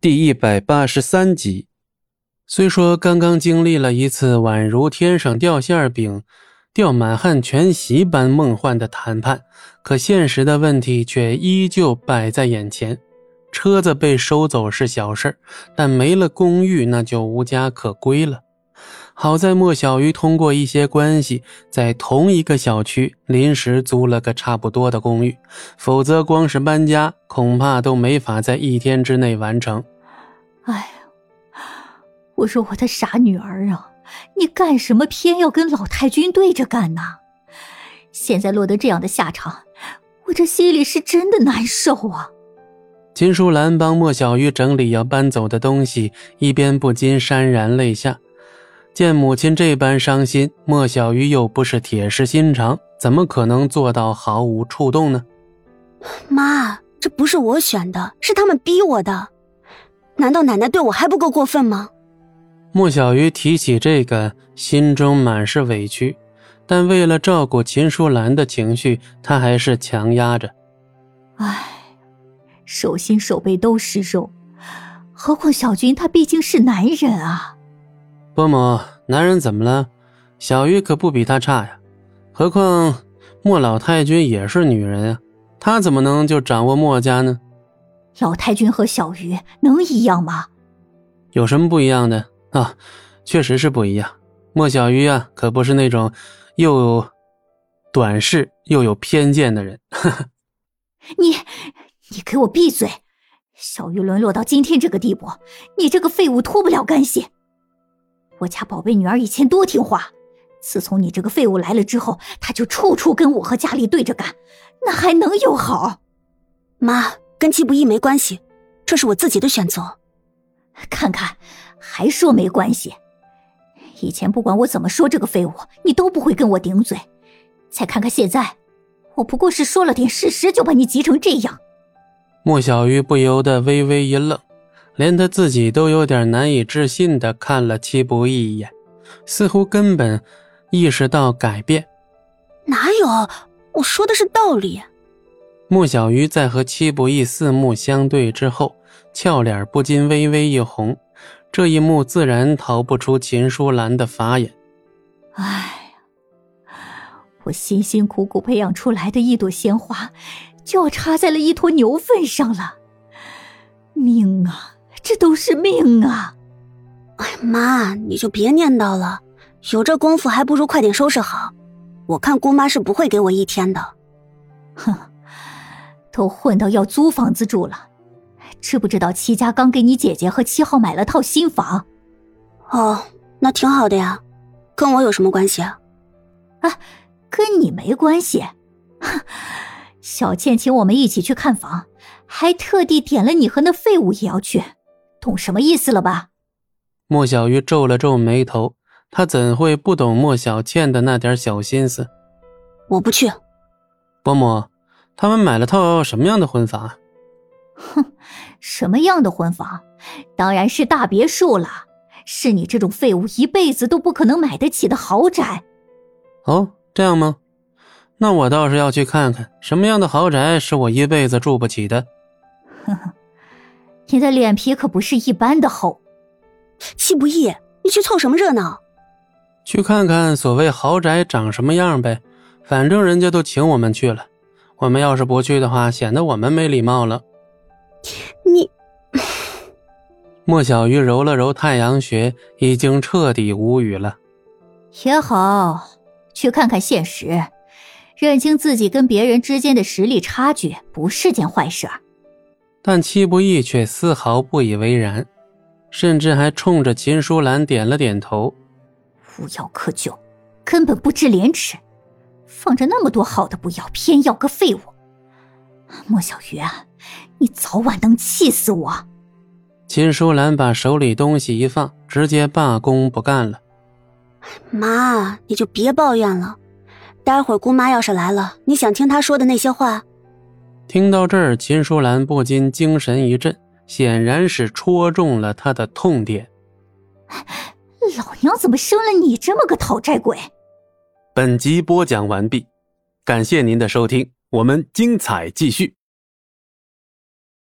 第一百八十三集。虽说刚刚经历了一次宛如天上掉馅饼、掉满汉全席般梦幻的谈判，可现实的问题却依旧摆在眼前。车子被收走是小事但没了公寓，那就无家可归了。好在莫小鱼通过一些关系，在同一个小区临时租了个差不多的公寓，否则光是搬家，恐怕都没法在一天之内完成。哎呀，我说我的傻女儿啊，你干什么偏要跟老太君对着干呢？现在落得这样的下场，我这心里是真的难受啊。秦淑兰帮莫小鱼整理要搬走的东西，一边不禁潸然泪下。见母亲这般伤心，莫小鱼又不是铁石心肠，怎么可能做到毫无触动呢？妈，这不是我选的，是他们逼我的。难道奶奶对我还不够过分吗？莫小鱼提起这个，心中满是委屈，但为了照顾秦淑兰的情绪，他还是强压着。唉，手心手背都是肉，何况小军他毕竟是男人啊。伯母，男人怎么了？小鱼可不比他差呀。何况莫老太君也是女人啊，她怎么能就掌握莫家呢？老太君和小鱼能一样吗？有什么不一样的啊？确实是不一样。莫小鱼啊，可不是那种又短视又有偏见的人。你，你给我闭嘴！小鱼沦落到今天这个地步，你这个废物脱不了干系。我家宝贝女儿以前多听话，自从你这个废物来了之后，她就处处跟我和家里对着干，那还能有好？妈，跟季不易没关系，这是我自己的选择。看看，还说没关系？以前不管我怎么说这个废物，你都不会跟我顶嘴。再看看现在，我不过是说了点事实，就把你急成这样。莫小鱼不由得微微一愣。连他自己都有点难以置信的看了戚不义一眼，似乎根本意识到改变。哪有？我说的是道理。穆小鱼在和戚不义四目相对之后，俏脸不禁微微一红。这一幕自然逃不出秦淑兰的法眼。哎呀，我辛辛苦苦培养出来的一朵鲜花，就要插在了一坨牛粪上了。命啊！这都是命啊！哎，妈，你就别念叨了，有这功夫还不如快点收拾好。我看姑妈是不会给我一天的。哼，都混到要租房子住了，知不知道戚家刚给你姐姐和七号买了套新房？哦，那挺好的呀，跟我有什么关系啊？啊，跟你没关系。小倩请我们一起去看房，还特地点了你和那废物也要去。懂什么意思了吧？莫小鱼皱了皱眉头，他怎会不懂莫小倩的那点小心思？我不去。伯母，他们买了套什么样的婚房？哼，什么样的婚房？当然是大别墅了，是你这种废物一辈子都不可能买得起的豪宅。哦，这样吗？那我倒是要去看看，什么样的豪宅是我一辈子住不起的。呵呵。你的脸皮可不是一般的厚，戚不义，你去凑什么热闹？去看看所谓豪宅长什么样呗，反正人家都请我们去了，我们要是不去的话，显得我们没礼貌了。你，莫小鱼揉了揉太阳穴，已经彻底无语了。也好，去看看现实，认清自己跟别人之间的实力差距，不是件坏事。但戚不义却丝毫不以为然，甚至还冲着秦淑兰点了点头。无药可救，根本不知廉耻，放着那么多好的不要，偏要个废物。莫小鱼啊，你早晚能气死我！秦淑兰把手里东西一放，直接罢工不干了。妈，你就别抱怨了，待会儿姑妈要是来了，你想听她说的那些话？听到这儿，秦淑兰不禁精神一振，显然是戳中了他的痛点。老娘怎么生了你这么个讨债鬼？本集播讲完毕，感谢您的收听，我们精彩继续。